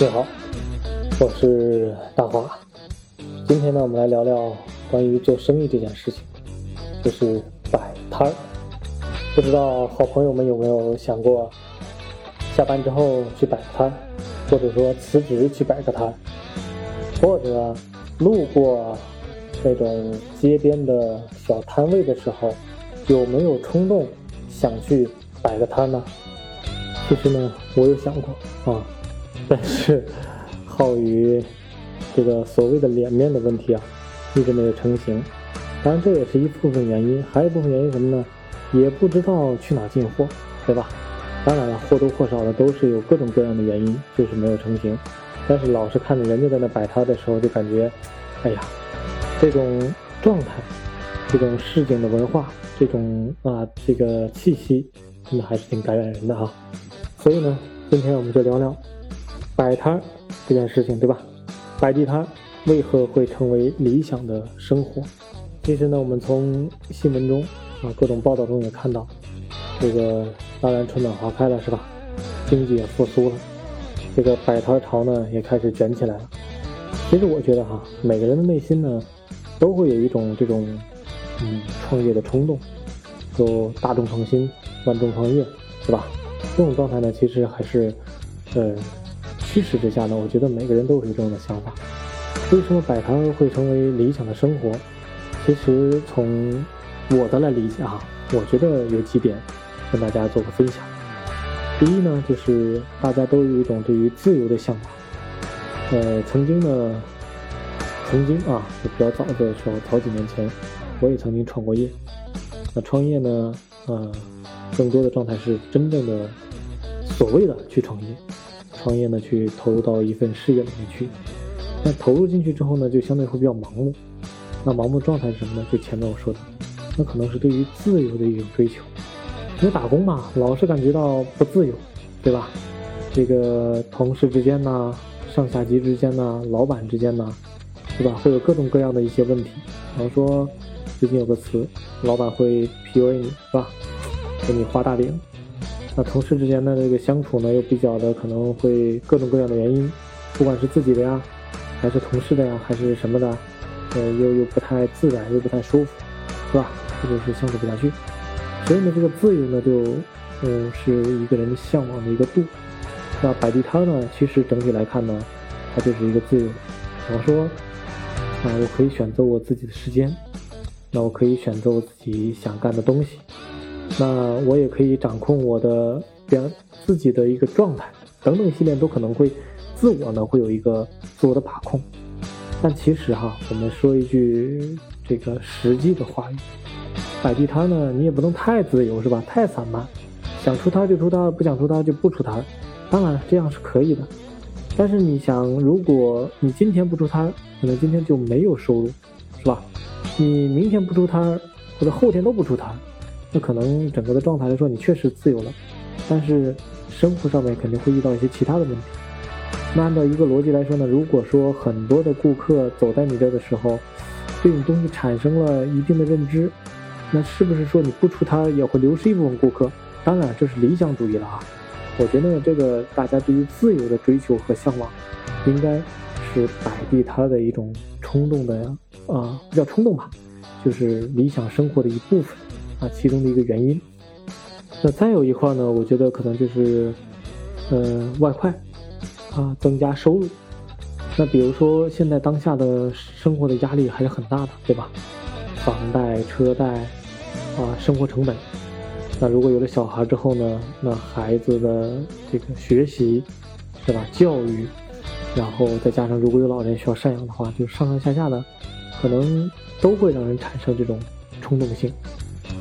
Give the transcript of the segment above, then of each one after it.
你好，我是大华。今天呢，我们来聊聊关于做生意这件事情，就是摆摊儿。不知道好朋友们有没有想过，下班之后去摆个摊，或者说辞职去摆个摊，或者路过那种街边的小摊位的时候，有没有冲动想去摆个摊呢？其实呢，我有想过啊。但是，浩宇这个所谓的脸面的问题啊，一直没有成型。当然，这也是一部分原因，还有一部分原因什么呢？也不知道去哪进货，对吧？当然了，或多或少的都是有各种各样的原因，就是没有成型。但是老是看着人家在那摆摊的时候，就感觉，哎呀，这种状态，这种市井的文化，这种啊这个气息，真的还是挺感染人的哈。所以呢，今天我们就聊聊。摆摊儿这件事情，对吧？摆地摊为何会成为理想的生活？其实呢，我们从新闻中啊，各种报道中也看到，这个当然春暖花开了，是吧？经济也复苏了，这个摆摊潮呢也开始卷起来了。其实我觉得哈，每个人的内心呢，都会有一种这种嗯创业的冲动，就大众创新，万众创业，是吧？这种状态呢，其实还是呃。趋势之下呢，我觉得每个人都有这样的想法。为什么摆摊会成为理想的生活？其实从我的来理解啊，我觉得有几点跟大家做个分享。第一呢，就是大家都有一种对于自由的向往。呃，曾经呢，曾经啊，就比较早的时候，早几年前，我也曾经创过业。那创业呢，呃，更多的状态是真正的所谓的去创业。创业呢，去投入到一份事业里面去，那投入进去之后呢，就相对会比较盲目。那盲目状态是什么呢？就前面我说的，那可能是对于自由的一种追求。因为打工嘛，老是感觉到不自由，对吧？这个同事之间呐，上下级之间呐，老板之间呐，对吧？会有各种各样的一些问题。比方说，最近有个词，老板会 PUA 你，是吧？给你画大饼。那同事之间的这个相处呢，又比较的可能会各种各样的原因，不管是自己的呀，还是同事的呀，还是什么的，呃，又又不太自然，又不太舒服，是吧？这就是相处不下去。所以呢，这个自由呢，就嗯，是一个人向往的一个度。那摆地摊呢，其实整体来看呢，它就是一个自由。怎么说，啊，我可以选择我自己的时间，那我可以选择我自己想干的东西。那我也可以掌控我的边自己的一个状态等等系列都可能会自我呢会有一个自我的把控，但其实哈，我们说一句这个实际的话语，摆地摊呢你也不能太自由是吧？太散漫，想出摊就出摊，不想出摊就不出摊。当然这样是可以的，但是你想，如果你今天不出摊，可能今天就没有收入，是吧？你明天不出摊，或者后天都不出摊。那可能整个的状态来说，你确实自由了，但是生活上面肯定会遇到一些其他的问题。那按照一个逻辑来说呢，如果说很多的顾客走在你这的时候，对你东西产生了一定的认知，那是不是说你不出摊也会流失一部分顾客？当然这是理想主义了啊。我觉得这个大家对于自由的追求和向往，应该是摆地摊的一种冲动的呀，啊，不叫冲动吧，就是理想生活的一部分。啊，其中的一个原因。那再有一块呢，我觉得可能就是，呃，外快，啊，增加收入。那比如说现在当下的生活的压力还是很大的，对吧？房贷、车贷，啊，生活成本。那如果有了小孩之后呢，那孩子的这个学习，是吧？教育，然后再加上如果有老人需要赡养的话，就上上下下的，可能都会让人产生这种冲动性。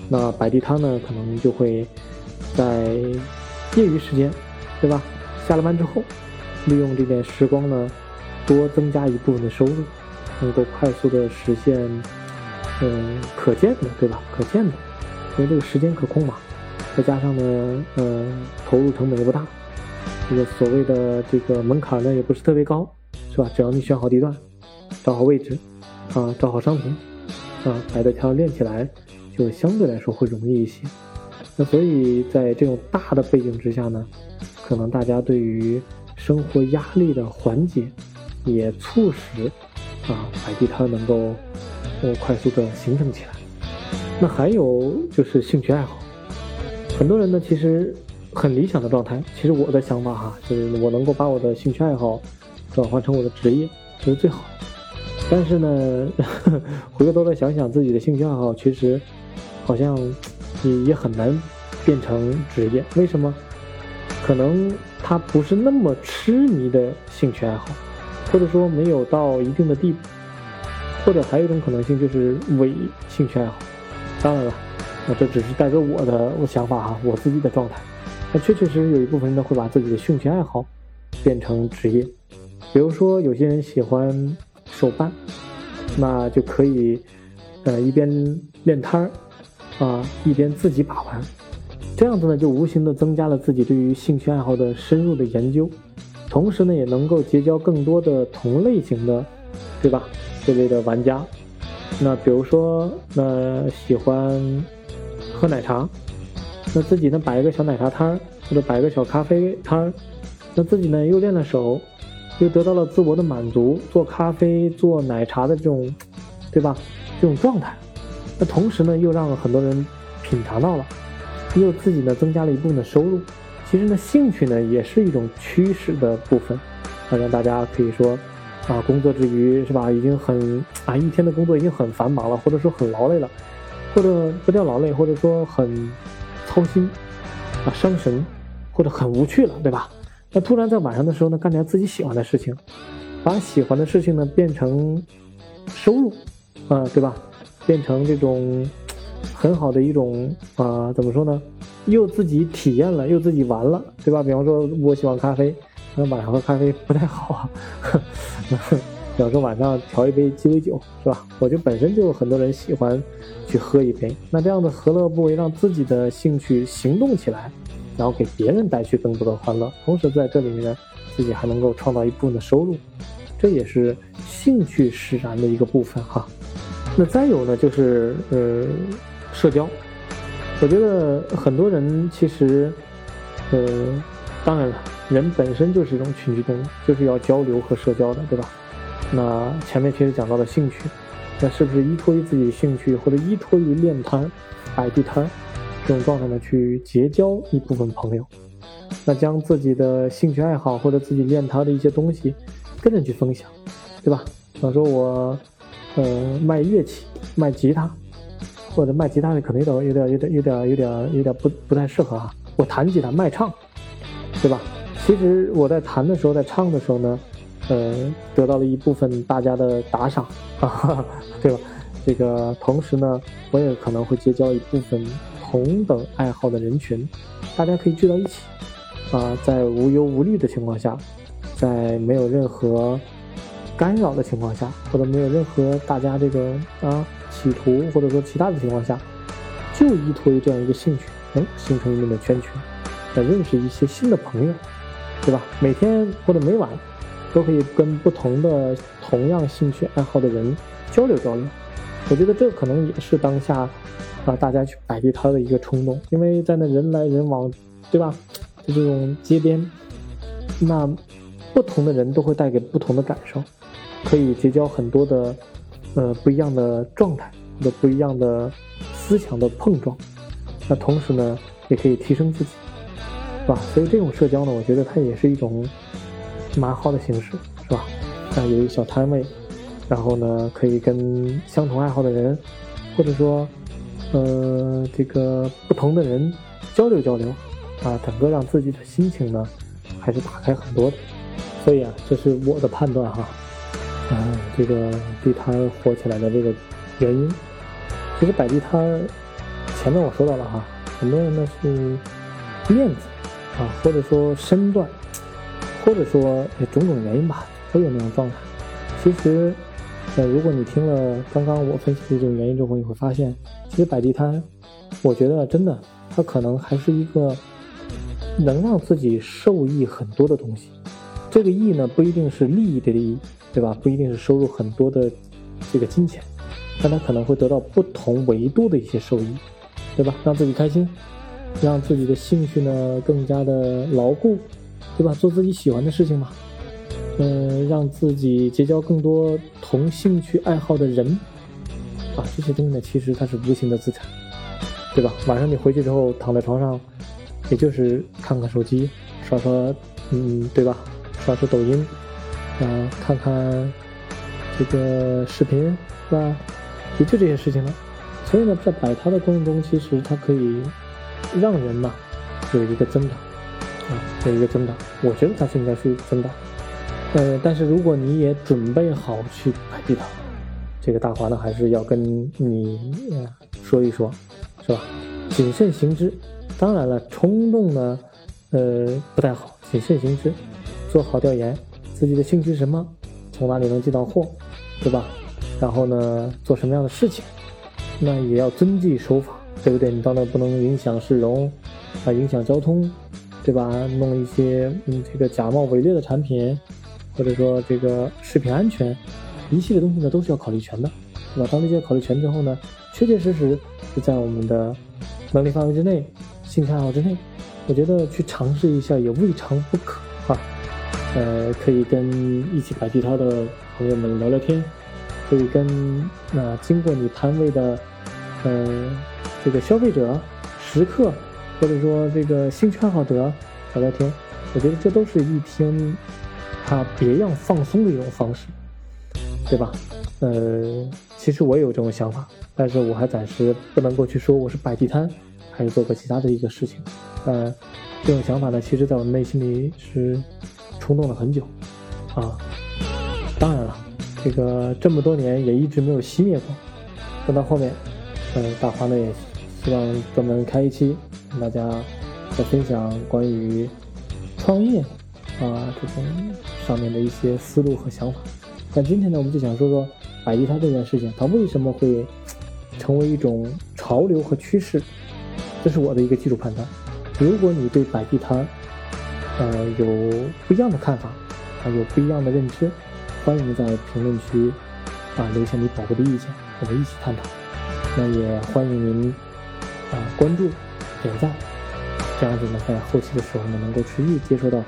那摆地摊呢，可能就会在业余时间，对吧？下了班之后，利用这点时光呢，多增加一部分的收入，能够快速的实现，嗯，可见的，对吧？可见的，因为这个时间可控嘛，再加上呢，呃，投入成本也不大，这个所谓的这个门槛呢，也不是特别高，是吧？只要你选好地段，找好位置，啊，找好商品，啊，摆的摊练起来。就相对来说会容易一些，那所以在这种大的背景之下呢，可能大家对于生活压力的缓解，也促使啊摆地摊能够呃快速的形成起来。那还有就是兴趣爱好，很多人呢其实很理想的状态，其实我的想法哈，就是我能够把我的兴趣爱好转换成我的职业，这是最好。但是呢，回过头来想想自己的兴趣爱好，其实好像也也很难变成职业。为什么？可能他不是那么痴迷的兴趣爱好，或者说没有到一定的地步，或者还有一种可能性就是伪兴趣爱好。当然了，那这只是代表我的我想法哈，我自己的状态。那确确实实有一部分人会把自己的兴趣爱好变成职业，比如说有些人喜欢手办，那就可以呃一边练摊儿啊，一边自己把玩，这样子呢就无形的增加了自己对于兴趣爱好的深入的研究，同时呢也能够结交更多的同类型的，对吧？这类的玩家。那比如说，那喜欢喝奶茶，那自己呢摆一个小奶茶摊，或者摆个小咖啡摊，那自己呢又练了手，又得到了自我的满足，做咖啡、做奶茶的这种，对吧？这种状态，那同时呢又让很多人品尝到了，又自己呢增加了一部分的收入。其实呢，兴趣呢也是一种驱使的部分，啊，让大家可以说。啊，工作之余是吧？已经很啊，一天的工作已经很繁忙了，或者说很劳累了，或者不叫劳累，或者说很操心啊，伤神，或者很无趣了，对吧？那突然在晚上的时候呢，干点自己喜欢的事情，把喜欢的事情呢变成收入啊，对吧？变成这种很好的一种啊，怎么说呢？又自己体验了，又自己玩了，对吧？比方说，我喜欢咖啡。那晚上喝咖啡不太好啊，有时候晚上调一杯鸡尾酒是吧？我就本身就很多人喜欢去喝一杯，那这样的何乐不为？让自己的兴趣行动起来，然后给别人带去更多的欢乐，同时在这里面自己还能够创造一部分的收入，这也是兴趣使然的一个部分哈。那再有呢，就是呃社交，我觉得很多人其实呃，当然了。人本身就是一种群居动物，就是要交流和社交的，对吧？那前面其实讲到了兴趣，那是不是依托于自己兴趣，或者依托于练摊、摆地摊这种状态呢，去结交一部分朋友？那将自己的兴趣爱好或者自己练摊的一些东西跟人去分享，对吧？比方说我，呃，卖乐器，卖吉他，或者卖吉他的可能有点、有点、有点、有点、有点、有点不不太适合啊。我弹吉他卖唱，对吧？其实我在弹的时候，在唱的时候呢，呃，得到了一部分大家的打赏，啊，对吧？这个同时呢，我也可能会结交一部分同等爱好的人群，大家可以聚到一起，啊，在无忧无虑的情况下，在没有任何干扰的情况下，或者没有任何大家这个啊企图或者说其他的情况下，就依托于这样一个兴趣，哎，形成一定的圈群，来认识一些新的朋友。对吧？每天或者每晚，都可以跟不同的同样兴趣爱好的人交流交流。我觉得这可能也是当下啊大家去摆地摊的一个冲动，因为在那人来人往，对吧？就这种街边，那不同的人都会带给不同的感受，可以结交很多的呃不一样的状态或者不一样的思想的碰撞。那同时呢，也可以提升自己。是吧？所以这种社交呢，我觉得它也是一种蛮好的形式，是吧？像有一小摊位，然后呢，可以跟相同爱好的人，或者说，呃，这个不同的人交流交流，啊，整个让自己的心情呢，还是打开很多的。所以啊，这是我的判断哈。嗯，这个地摊火起来的这个原因，其实摆地摊，前面我说到了哈，很多人呢是面子。啊，或者说身段，或者说种种原因吧，都有那种状态。其实，呃，如果你听了刚刚我分析的这种原因之后，你会发现，其实摆地摊，我觉得真的，它可能还是一个能让自己受益很多的东西。这个益呢，不一定是利益的利益，对吧？不一定是收入很多的这个金钱，但它可能会得到不同维度的一些收益，对吧？让自己开心，让自己的兴趣呢更加的牢固，对吧？做自己喜欢的事情嘛，嗯，让自己结交更多同兴趣爱好的人，啊，这些东西呢，其实它是无形的资产，对吧？晚上你回去之后躺在床上，也就是看看手机，刷刷，嗯，对吧？刷刷抖音，啊，看看这个视频，是吧？也就这些事情了。所以呢，在摆摊的过程中，其实它可以让人嘛有一个增长，啊，有一个增长。我觉得它是应该去增长。呃，但是如果你也准备好去摆地摊，这个大华呢还是要跟你说一说，是吧？谨慎行之。当然了，冲动呢，呃，不太好。谨慎行之，做好调研，自己的兴趣是什么，从哪里能进到货，对吧？然后呢，做什么样的事情？那也要遵纪守法，对不对？你到那不能影响市容，啊，影响交通，对吧？弄一些嗯这个假冒伪劣的产品，或者说这个食品安全，一系列东西呢都是要考虑全的，对吧？当这些考虑全之后呢，确确实实是在我们的能力范围之内，兴趣爱好之内，我觉得去尝试一下也未尝不可啊。呃，可以跟一起摆地摊的朋友们聊聊天，可以跟那经过你摊位的。呃，这个消费者、食客，或者说这个兴趣爱好者聊聊天，我觉得这都是一天他别样放松的一种方式，对吧？呃，其实我也有这种想法，但是我还暂时不能够去说我是摆地摊，还是做过其他的一个事情。呃，这种想法呢，其实在我内心里是冲动了很久啊。当然了，这个这么多年也一直没有熄灭过，等到后面。嗯，大华呢也希望专门开一期，跟大家再分享关于创业啊这种上面的一些思路和想法。但今天呢，我们就想说说摆地摊这件事情，它为什么会成为一种潮流和趋势？这是我的一个基础判断。如果你对摆地摊呃有不一样的看法，啊有不一样的认知，欢迎在评论区啊留下你宝贵的意见，我们一起探讨。那也欢迎您啊关注、点赞，这样子呢，在后期的时候呢，能够持续接收到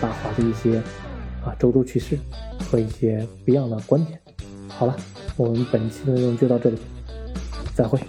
大华的一些啊周周趣事和一些不一样的观点。好了，我们本期的内容就到这里，再会。